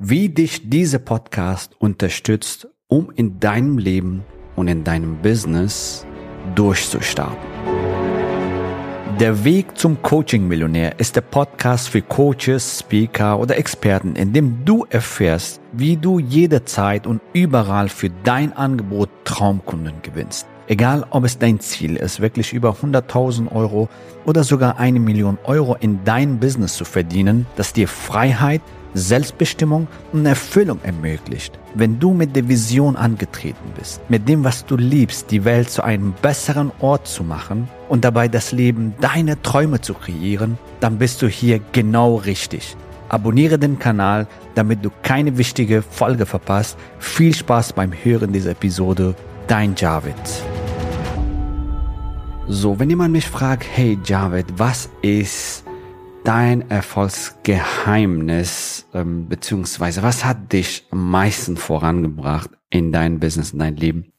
wie dich dieser Podcast unterstützt, um in deinem Leben und in deinem Business durchzustarten. Der Weg zum Coaching-Millionär ist der Podcast für Coaches, Speaker oder Experten, in dem du erfährst, wie du jederzeit und überall für dein Angebot Traumkunden gewinnst. Egal, ob es dein Ziel ist, wirklich über 100.000 Euro oder sogar eine Million Euro in dein Business zu verdienen, das dir Freiheit, Selbstbestimmung und Erfüllung ermöglicht. Wenn du mit der Vision angetreten bist, mit dem, was du liebst, die Welt zu einem besseren Ort zu machen und dabei das Leben deiner Träume zu kreieren, dann bist du hier genau richtig. Abonniere den Kanal, damit du keine wichtige Folge verpasst. Viel Spaß beim Hören dieser Episode. Dein Javid. So, wenn jemand mich fragt, hey Javid, was ist dein Erfolgsgeheimnis, ähm, beziehungsweise was hat dich am meisten vorangebracht in dein Business, in dein Leben?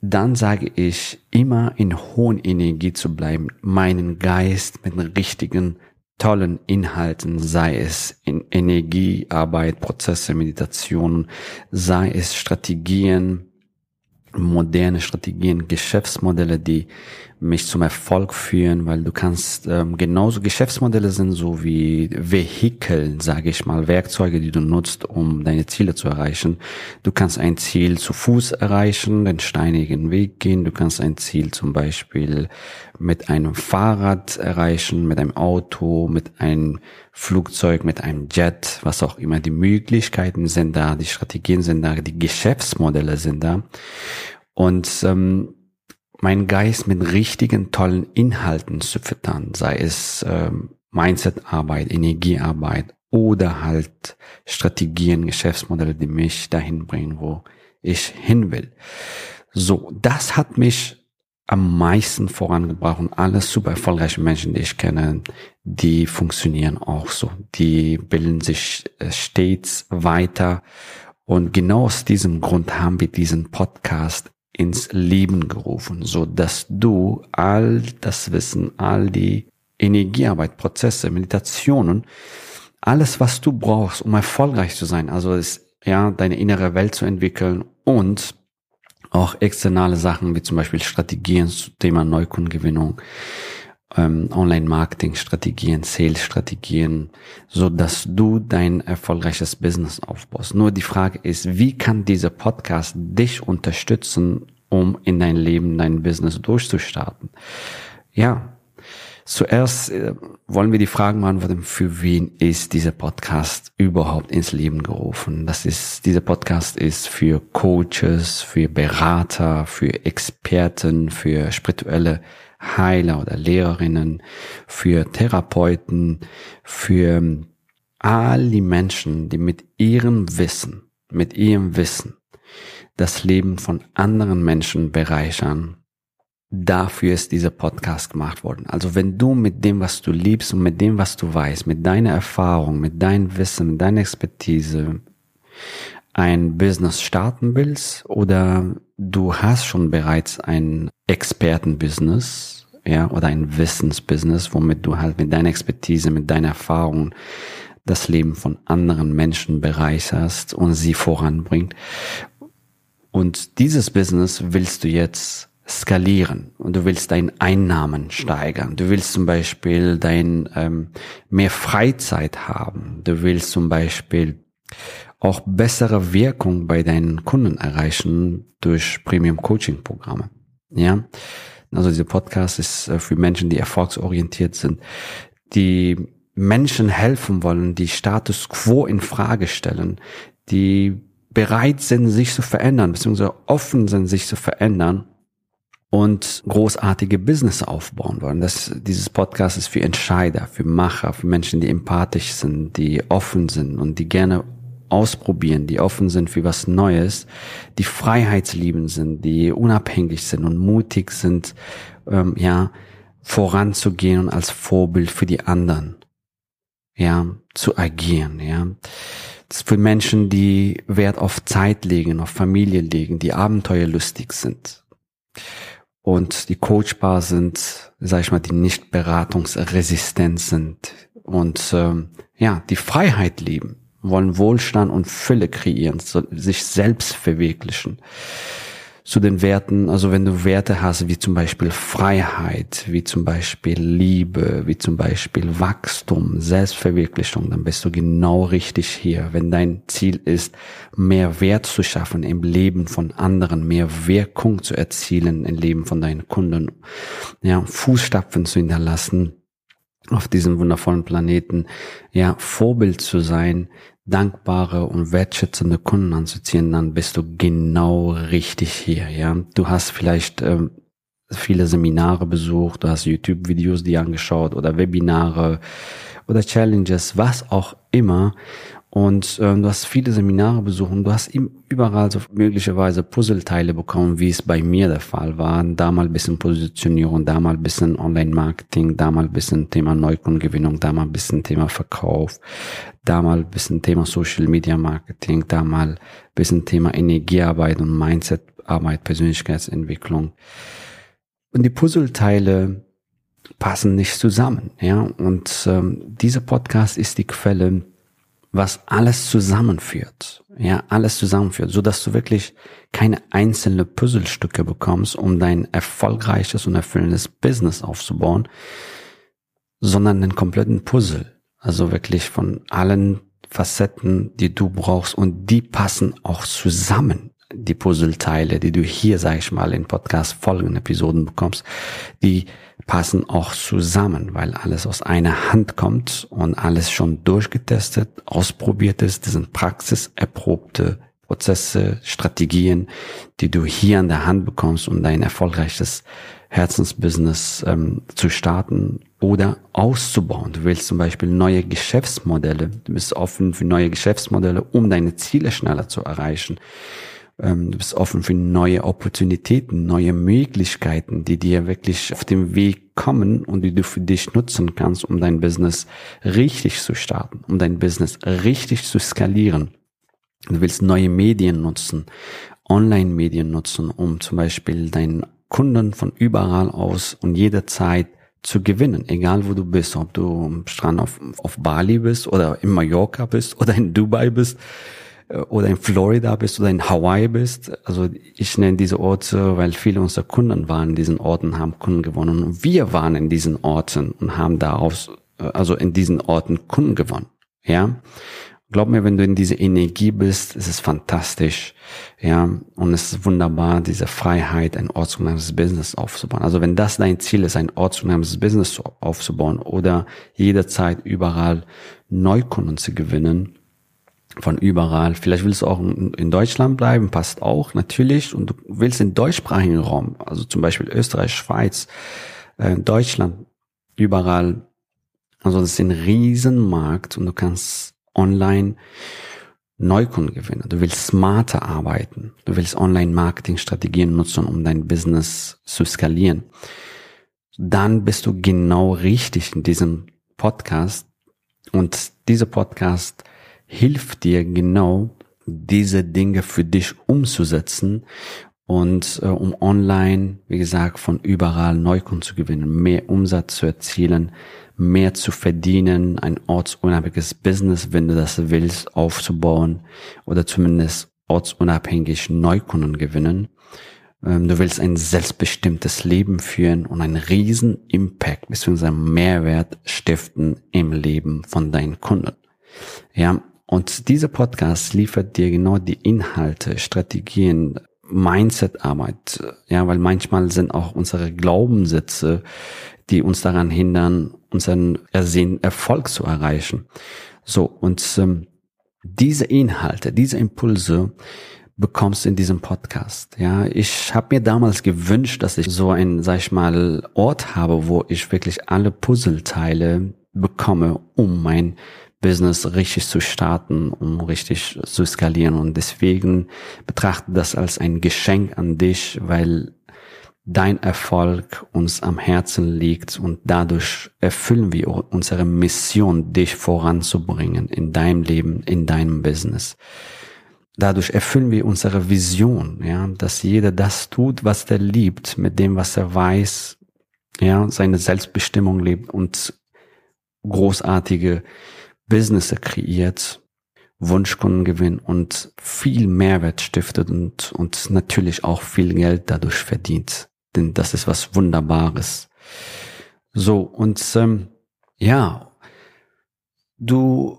Dann sage ich, immer in hohen Energie zu bleiben, meinen Geist mit richtigen, tollen Inhalten, sei es in Energiearbeit, Prozesse, Meditation, sei es Strategien, moderne Strategien, Geschäftsmodelle, die mich zum Erfolg führen, weil du kannst ähm, genauso Geschäftsmodelle sind so wie Vehikel, sage ich mal, Werkzeuge, die du nutzt, um deine Ziele zu erreichen. Du kannst ein Ziel zu Fuß erreichen, den steinigen Weg gehen. Du kannst ein Ziel zum Beispiel mit einem Fahrrad erreichen, mit einem Auto, mit einem Flugzeug, mit einem Jet, was auch immer. Die Möglichkeiten sind da, die Strategien sind da, die Geschäftsmodelle sind da. Und ähm, meinen Geist mit richtigen, tollen Inhalten zu füttern, sei es ähm, Mindset-Arbeit, Energiearbeit oder halt Strategien, Geschäftsmodelle, die mich dahin bringen, wo ich hin will. So, das hat mich am meisten vorangebracht und alle super erfolgreiche Menschen, die ich kenne, die funktionieren auch so. Die bilden sich äh, stets weiter. Und genau aus diesem Grund haben wir diesen Podcast ins Leben gerufen, so dass du all das Wissen, all die Energiearbeit, Prozesse, Meditationen, alles, was du brauchst, um erfolgreich zu sein, also ist, ja, deine innere Welt zu entwickeln und auch externe Sachen, wie zum Beispiel Strategien zum Thema Neukundengewinnung, ähm, Online-Marketing-Strategien, Sales-Strategien, so dass du dein erfolgreiches Business aufbaust. Nur die Frage ist, wie kann dieser Podcast dich unterstützen, um in dein Leben, dein Business durchzustarten? Ja, zuerst äh, wollen wir die Fragen beantworten, für wen ist dieser Podcast überhaupt ins Leben gerufen? Das ist, dieser Podcast ist für Coaches, für Berater, für Experten, für spirituelle Heiler oder Lehrerinnen, für Therapeuten, für all die Menschen, die mit ihrem Wissen, mit ihrem Wissen das Leben von anderen Menschen bereichern. Dafür ist dieser Podcast gemacht worden. Also wenn du mit dem, was du liebst und mit dem, was du weißt, mit deiner Erfahrung, mit deinem Wissen, mit deiner Expertise ein Business starten willst oder du hast schon bereits ein Expertenbusiness, ja, oder ein Wissensbusiness, womit du halt mit deiner Expertise, mit deiner Erfahrung das Leben von anderen Menschen bereicherst und sie voranbringt. Und dieses Business willst du jetzt skalieren und du willst deine Einnahmen steigern. Du willst zum Beispiel dein ähm, mehr Freizeit haben. Du willst zum Beispiel auch bessere Wirkung bei deinen Kunden erreichen durch Premium Coaching Programme. Ja, also dieser Podcast ist äh, für Menschen, die erfolgsorientiert sind, die Menschen helfen wollen, die Status quo in Frage stellen, die bereit sind, sich zu verändern, beziehungsweise offen sind, sich zu verändern und großartige Business aufbauen wollen. Das, dieses Podcast ist für Entscheider, für Macher, für Menschen, die empathisch sind, die offen sind und die gerne ausprobieren, die offen sind für was Neues, die freiheitsliebend sind, die unabhängig sind und mutig sind, ähm, ja, voranzugehen und als Vorbild für die anderen, ja, zu agieren, ja. Für Menschen, die Wert auf Zeit legen, auf Familie legen, die abenteuerlustig sind und die coachbar sind, sag ich mal, die nicht beratungsresistent sind und ähm, ja, die Freiheit lieben wollen Wohlstand und Fülle kreieren, sich selbst verwirklichen zu den Werten, also wenn du Werte hast, wie zum Beispiel Freiheit, wie zum Beispiel Liebe, wie zum Beispiel Wachstum, Selbstverwirklichung, dann bist du genau richtig hier. Wenn dein Ziel ist, mehr Wert zu schaffen im Leben von anderen, mehr Wirkung zu erzielen im Leben von deinen Kunden, ja, Fußstapfen zu hinterlassen, auf diesem wundervollen Planeten, ja, Vorbild zu sein, dankbare und wertschätzende Kunden anzuziehen, dann bist du genau richtig hier, ja. Du hast vielleicht ähm, viele Seminare besucht, du hast YouTube-Videos dir angeschaut oder Webinare oder Challenges, was auch immer. Und äh, du hast viele Seminare besucht und du hast überall so möglicherweise Puzzleteile bekommen, wie es bei mir der Fall war. Da mal ein bisschen Positionierung, da mal ein bisschen Online-Marketing, da mal ein bisschen Thema Neukundengewinnung, da mal ein bisschen Thema Verkauf, da mal ein bisschen Thema Social-Media-Marketing, da mal ein bisschen Thema Energiearbeit und Mindset-Arbeit, Persönlichkeitsentwicklung. Und die Puzzleteile passen nicht zusammen, ja. Und ähm, dieser Podcast ist die Quelle, was alles zusammenführt. Ja, alles zusammenführt, so dass du wirklich keine einzelne Puzzlestücke bekommst, um dein erfolgreiches und erfüllendes Business aufzubauen, sondern den kompletten Puzzle. Also wirklich von allen Facetten, die du brauchst und die passen auch zusammen die Puzzleteile, die du hier, sag ich mal, in Podcast folgenden Episoden bekommst, die passen auch zusammen, weil alles aus einer Hand kommt und alles schon durchgetestet, ausprobiert ist. Das sind praxiserprobte Prozesse, Strategien, die du hier an der Hand bekommst, um dein erfolgreiches Herzensbusiness ähm, zu starten oder auszubauen. Du willst zum Beispiel neue Geschäftsmodelle, du bist offen für neue Geschäftsmodelle, um deine Ziele schneller zu erreichen. Ähm, du bist offen für neue Opportunitäten, neue Möglichkeiten, die dir wirklich auf dem Weg kommen und die du für dich nutzen kannst, um dein Business richtig zu starten, um dein Business richtig zu skalieren. Du willst neue Medien nutzen, Online-Medien nutzen, um zum Beispiel deinen Kunden von überall aus und jederzeit zu gewinnen, egal wo du bist, ob du am Strand auf, auf Bali bist oder in Mallorca bist oder in Dubai bist oder in Florida bist oder in Hawaii bist. Also ich nenne diese Orte, weil viele unserer Kunden waren in diesen Orten, haben Kunden gewonnen. Und wir waren in diesen Orten und haben daraus, äh, also in diesen Orten Kunden gewonnen. Ja. Glaub mir, wenn du in diese Energie bist, ist es fantastisch. Ja. Und es ist wunderbar, diese Freiheit, ein ortsunabhängiges Business aufzubauen. Also wenn das dein Ziel ist, ein ortsunabhängiges Business aufzubauen oder jederzeit überall Neukunden zu gewinnen, von überall. Vielleicht willst du auch in Deutschland bleiben, passt auch natürlich. Und du willst in deutschsprachigen Raum, also zum Beispiel Österreich, Schweiz, äh, Deutschland, überall. Also das ist ein Riesenmarkt und du kannst online Neukunden gewinnen. Du willst smarter arbeiten. Du willst Online-Marketing-Strategien nutzen, um dein Business zu skalieren. Dann bist du genau richtig in diesem Podcast. Und dieser Podcast hilft dir genau, diese Dinge für dich umzusetzen und äh, um online, wie gesagt, von überall Neukunden zu gewinnen, mehr Umsatz zu erzielen, mehr zu verdienen, ein ortsunabhängiges Business, wenn du das willst, aufzubauen oder zumindest ortsunabhängig Neukunden gewinnen. Ähm, du willst ein selbstbestimmtes Leben führen und einen riesen Impact bzw. Mehrwert stiften im Leben von deinen Kunden. Ja, und dieser Podcast liefert dir genau die Inhalte, Strategien, Mindset-Arbeit, ja, weil manchmal sind auch unsere Glaubenssätze, die uns daran hindern, unseren ersehnten Erfolg zu erreichen. So, und ähm, diese Inhalte, diese Impulse bekommst in diesem Podcast. Ja, ich habe mir damals gewünscht, dass ich so ein, sag ich mal, Ort habe, wo ich wirklich alle Puzzleteile bekomme, um mein Business richtig zu starten, um richtig zu skalieren. Und deswegen betrachte das als ein Geschenk an dich, weil dein Erfolg uns am Herzen liegt und dadurch erfüllen wir unsere Mission, dich voranzubringen in deinem Leben, in deinem Business. Dadurch erfüllen wir unsere Vision, ja, dass jeder das tut, was er liebt, mit dem, was er weiß, ja, seine Selbstbestimmung lebt und großartige Business kreiert, Wunschkunden gewinnen und viel Mehrwert stiftet und, und natürlich auch viel Geld dadurch verdient. Denn das ist was Wunderbares. So, und ähm, ja, du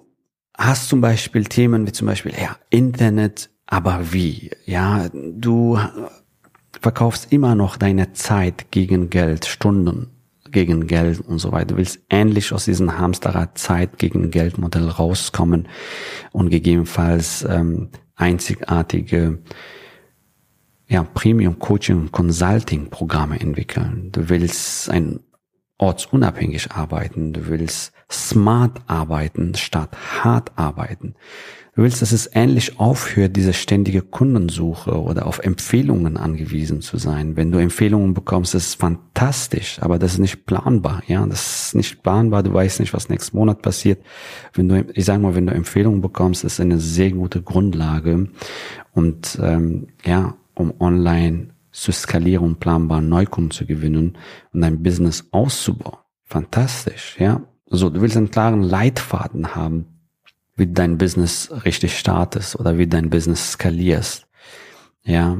hast zum Beispiel Themen wie zum Beispiel, ja, Internet, aber wie? Ja, du verkaufst immer noch deine Zeit gegen Geld, Stunden gegen Geld und so weiter. Du willst endlich aus diesem Hamsterrad Zeit gegen Geld rauskommen und gegebenenfalls ähm, einzigartige ja, Premium Coaching und Consulting Programme entwickeln. Du willst ein ortsunabhängig arbeiten. Du willst smart arbeiten statt hart arbeiten. Du willst, dass es endlich aufhört, diese ständige Kundensuche oder auf Empfehlungen angewiesen zu sein. Wenn du Empfehlungen bekommst, das ist fantastisch, aber das ist nicht planbar. Ja, das ist nicht planbar. Du weißt nicht, was nächsten Monat passiert. Wenn du, ich sage mal, wenn du Empfehlungen bekommst, ist eine sehr gute Grundlage und ähm, ja, um online zu skalieren planbar Neukunden zu gewinnen und dein Business auszubauen. Fantastisch, ja. So, du willst einen klaren Leitfaden haben, wie dein Business richtig startest oder wie dein Business skalierst. Ja.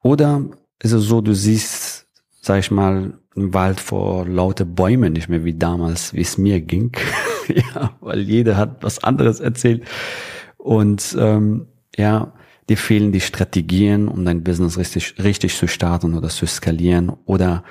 Oder ist es so, du siehst, sag ich mal, im Wald vor lauter Bäumen nicht mehr wie damals, wie es mir ging. ja, weil jeder hat was anderes erzählt. Und ähm, ja, dir fehlen die Strategien, um dein Business richtig, richtig zu starten oder zu skalieren. Oder,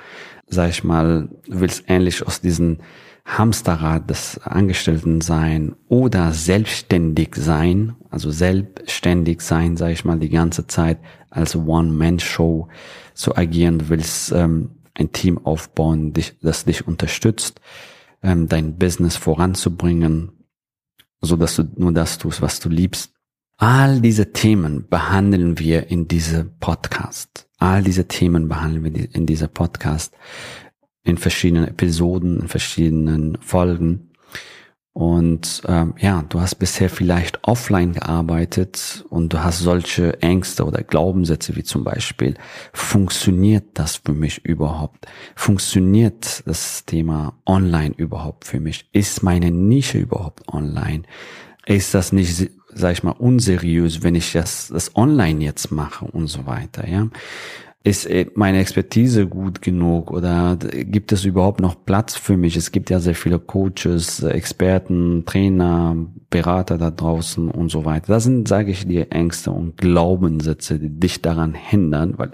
sag ich mal, willst ähnlich aus diesen Hamsterrad des Angestellten sein oder selbstständig sein, also selbstständig sein, sage ich mal, die ganze Zeit als One-Man-Show zu agieren. Du willst ähm, ein Team aufbauen, dich, das dich unterstützt, ähm, dein Business voranzubringen, so dass du nur das tust, was du liebst. All diese Themen behandeln wir in diesem Podcast. All diese Themen behandeln wir in dieser Podcast in verschiedenen Episoden, in verschiedenen Folgen. Und ähm, ja, du hast bisher vielleicht offline gearbeitet und du hast solche Ängste oder Glaubenssätze wie zum Beispiel, funktioniert das für mich überhaupt? Funktioniert das Thema online überhaupt für mich? Ist meine Nische überhaupt online? Ist das nicht, sag ich mal, unseriös, wenn ich das, das online jetzt mache und so weiter, ja? Ist äh, meine Expertise gut genug oder gibt es überhaupt noch Platz für mich? Es gibt ja sehr viele Coaches, Experten, Trainer, Berater da draußen und so weiter. Das sind, sage ich dir, Ängste und Glaubenssätze, die dich daran hindern, weil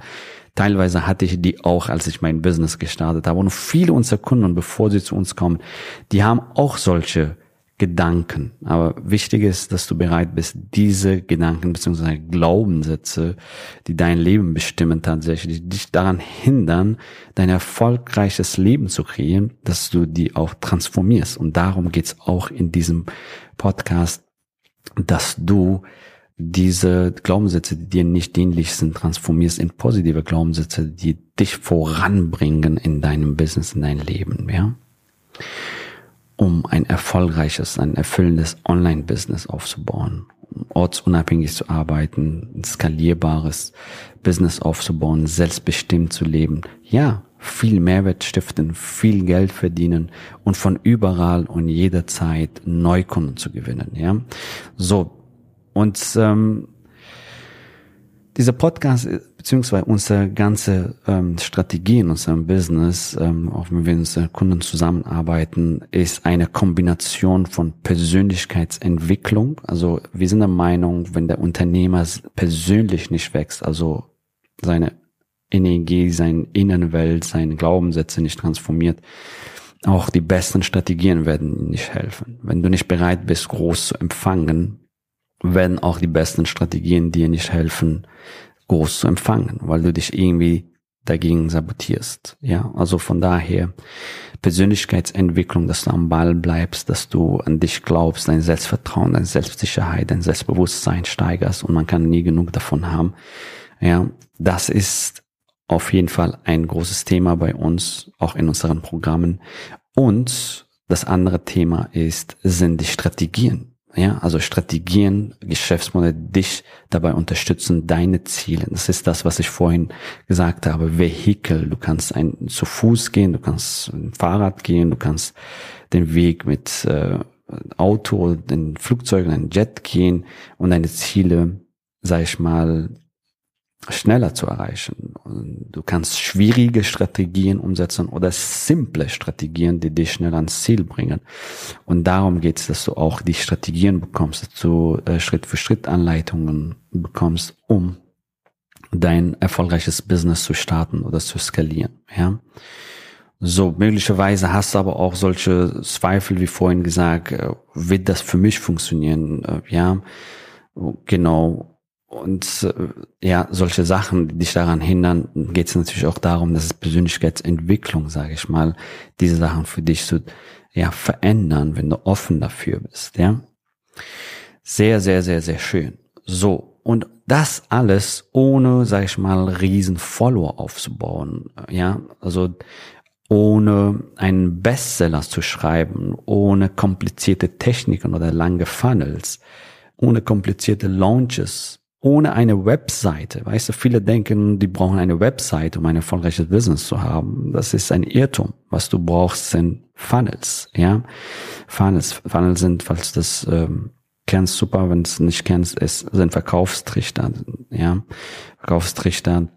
teilweise hatte ich die auch, als ich mein Business gestartet habe. Und viele unserer Kunden, bevor sie zu uns kommen, die haben auch solche Gedanken. Aber wichtig ist, dass du bereit bist, diese Gedanken bzw. Glaubenssätze, die dein Leben bestimmen tatsächlich, die dich daran hindern, dein erfolgreiches Leben zu kreieren, dass du die auch transformierst. Und darum geht's auch in diesem Podcast, dass du diese Glaubenssätze, die dir nicht dienlich sind, transformierst in positive Glaubenssätze, die dich voranbringen in deinem Business, in deinem Leben, ja um ein erfolgreiches, ein erfüllendes Online-Business aufzubauen, um ortsunabhängig zu arbeiten, ein skalierbares Business aufzubauen, selbstbestimmt zu leben. Ja, viel Mehrwert stiften, viel Geld verdienen und von überall und jederzeit Neukunden zu gewinnen. Ja, so und ähm, dieser Podcast beziehungsweise unsere ganze ähm, Strategie in unserem Business, ähm, auch wenn wir mit unseren Kunden zusammenarbeiten, ist eine Kombination von Persönlichkeitsentwicklung. Also wir sind der Meinung, wenn der Unternehmer persönlich nicht wächst, also seine Energie, seine innere Welt, seine Glaubenssätze nicht transformiert, auch die besten Strategien werden nicht helfen. Wenn du nicht bereit bist, groß zu empfangen, werden auch die besten Strategien dir nicht helfen, groß zu empfangen, weil du dich irgendwie dagegen sabotierst. Ja, also von daher Persönlichkeitsentwicklung, dass du am Ball bleibst, dass du an dich glaubst, dein Selbstvertrauen, deine Selbstsicherheit, dein Selbstbewusstsein steigerst und man kann nie genug davon haben. Ja, das ist auf jeden Fall ein großes Thema bei uns, auch in unseren Programmen. Und das andere Thema ist, sind die Strategien. Ja, also Strategien, Geschäftsmodelle dich dabei unterstützen, deine Ziele. Das ist das, was ich vorhin gesagt habe. Vehikel. Du kannst ein, zu Fuß gehen, du kannst ein Fahrrad gehen, du kannst den Weg mit äh, Auto, ein Flugzeug, ein Jet gehen und deine Ziele, sag ich mal, schneller zu erreichen. Du kannst schwierige Strategien umsetzen oder simple Strategien, die dich schnell ans Ziel bringen. Und darum geht es, dass du auch die Strategien bekommst, dass du äh, Schritt für Schritt Anleitungen bekommst, um dein erfolgreiches Business zu starten oder zu skalieren. Ja. So, möglicherweise hast du aber auch solche Zweifel, wie vorhin gesagt, äh, wird das für mich funktionieren? Äh, ja, genau und äh, ja, solche Sachen, die dich daran hindern, geht es natürlich auch darum, dass es Persönlichkeitsentwicklung, sage ich mal, diese Sachen für dich zu ja, verändern, wenn du offen dafür bist. Ja, sehr, sehr, sehr, sehr schön. So und das alles ohne, sage ich mal, riesen Follower aufzubauen. Ja, also ohne einen Bestseller zu schreiben, ohne komplizierte Techniken oder lange Funnels, ohne komplizierte Launches ohne eine Webseite. Weißt du, viele denken, die brauchen eine Webseite, um ein erfolgreiches Business zu haben. Das ist ein Irrtum. Was du brauchst, sind Funnels. Ja, Funnels. Funnels sind, falls du das ähm, kennst, super. Wenn du es nicht kennst, es sind Verkaufstrichter. Ja, Verkaufstrichter,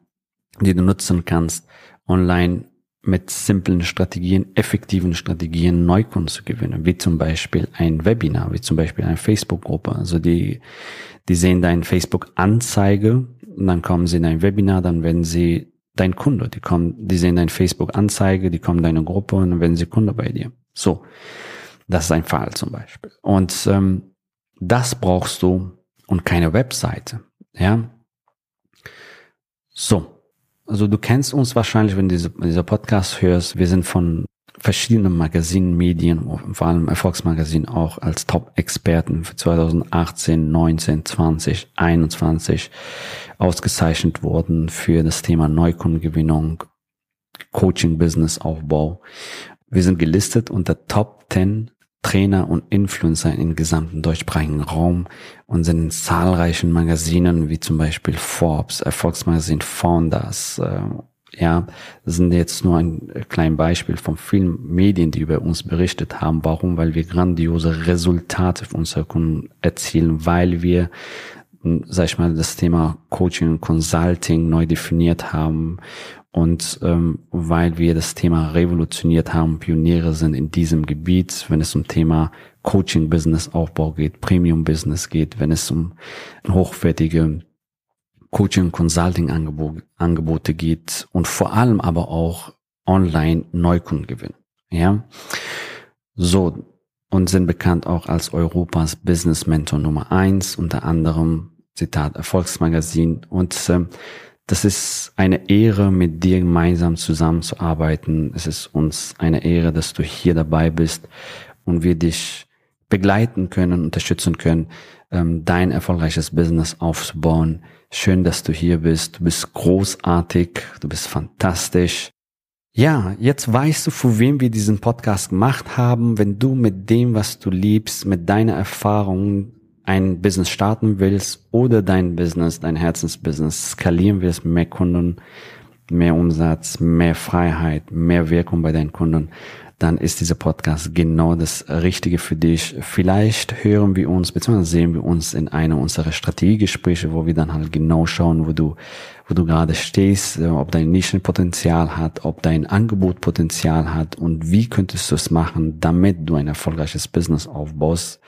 die du nutzen kannst, online mit simplen Strategien, effektiven Strategien Neukunden zu gewinnen, wie zum Beispiel ein Webinar, wie zum Beispiel eine Facebook-Gruppe. Also die, die sehen deine Facebook-Anzeige dann kommen sie in ein Webinar, dann werden sie dein Kunde. Die kommen, die sehen deine Facebook-Anzeige, die kommen in deine Gruppe und dann werden sie Kunde bei dir. So, das ist ein Fall zum Beispiel. Und ähm, das brauchst du und keine Webseite. Ja. So, also du kennst uns wahrscheinlich, wenn du diese, dieser Podcast hörst. Wir sind von verschiedenen Magazinen, Medien, vor allem Erfolgsmagazinen auch als Top-Experten für 2018, 19, 20, 21 ausgezeichnet worden für das Thema Neukundengewinnung, Coaching, Business, Aufbau. Wir sind gelistet unter Top 10 Trainer und Influencer im gesamten deutschsprachigen Raum und sind in zahlreichen Magazinen wie zum Beispiel Forbes, Erfolgsmagazin Founders. Äh, ja, sind jetzt nur ein kleines Beispiel von vielen Medien, die über uns berichtet haben. Warum? Weil wir grandiose Resultate für unsere Kunden erzielen, weil wir sag ich mal, das Thema Coaching und Consulting neu definiert haben und ähm, weil wir das Thema revolutioniert haben, Pioniere sind in diesem Gebiet, wenn es um Thema Coaching-Business-Aufbau geht, Premium-Business geht, wenn es um hochwertige Coaching-Consulting-Angebote geht und vor allem aber auch Online-Neukundengewinn. Ja, so und sind bekannt auch als Europas Business Mentor Nummer eins, unter anderem Zitat Erfolgsmagazin und äh, das ist eine Ehre, mit dir gemeinsam zusammenzuarbeiten. Es ist uns eine Ehre, dass du hier dabei bist und wir dich begleiten können, unterstützen können, ähm, dein erfolgreiches Business aufzubauen. Schön, dass du hier bist. Du bist großartig. Du bist fantastisch. Ja, jetzt weißt du, für wem wir diesen Podcast gemacht haben. Wenn du mit dem, was du liebst, mit deiner Erfahrung ein Business starten willst oder dein Business, dein Herzensbusiness skalieren willst, mehr Kunden, mehr Umsatz, mehr Freiheit, mehr Wirkung bei deinen Kunden, dann ist dieser Podcast genau das Richtige für dich. Vielleicht hören wir uns, beziehungsweise sehen wir uns in einer unserer Strategiegespräche, wo wir dann halt genau schauen, wo du, wo du gerade stehst, äh, ob dein Nischenpotenzial hat, ob dein Angebot Potenzial hat und wie könntest du es machen, damit du ein erfolgreiches Business aufbaust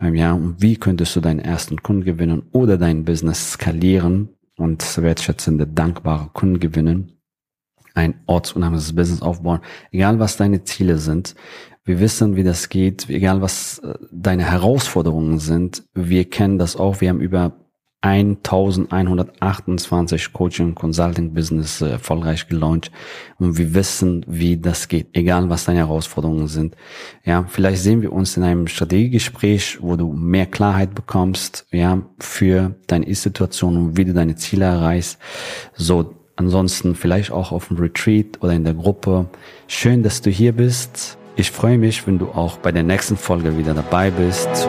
ähm, ja, und wie könntest du deinen ersten Kunden gewinnen oder dein Business skalieren und wertschätzende, dankbare Kunden gewinnen, ein ortsunabhängiges Business aufbauen, egal was deine Ziele sind. Wir wissen, wie das geht, egal was äh, deine Herausforderungen sind. Wir kennen das auch. Wir haben über 1128 Coaching Consulting Business äh, erfolgreich gelauncht und wir wissen, wie das geht, egal was deine Herausforderungen sind. Ja, vielleicht sehen wir uns in einem Strategiegespräch, wo du mehr Klarheit bekommst, ja, für deine Ist-Situation und wie du deine Ziele erreichst. So, ansonsten vielleicht auch auf dem Retreat oder in der Gruppe. Schön, dass du hier bist. Ich freue mich, wenn du auch bei der nächsten Folge wieder dabei bist.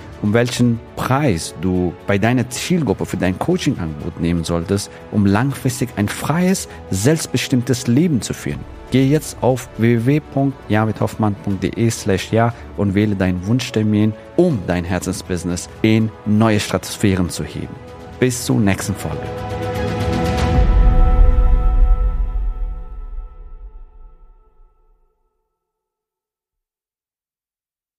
um welchen Preis du bei deiner Zielgruppe für dein Coaching-Angebot nehmen solltest, um langfristig ein freies, selbstbestimmtes Leben zu führen Geh jetzt auf www.javidhoffmann.de slash ja und wähle deinen Wunschtermin, um dein Herzensbusiness in neue Stratosphären zu heben. Bis zur nächsten Folge.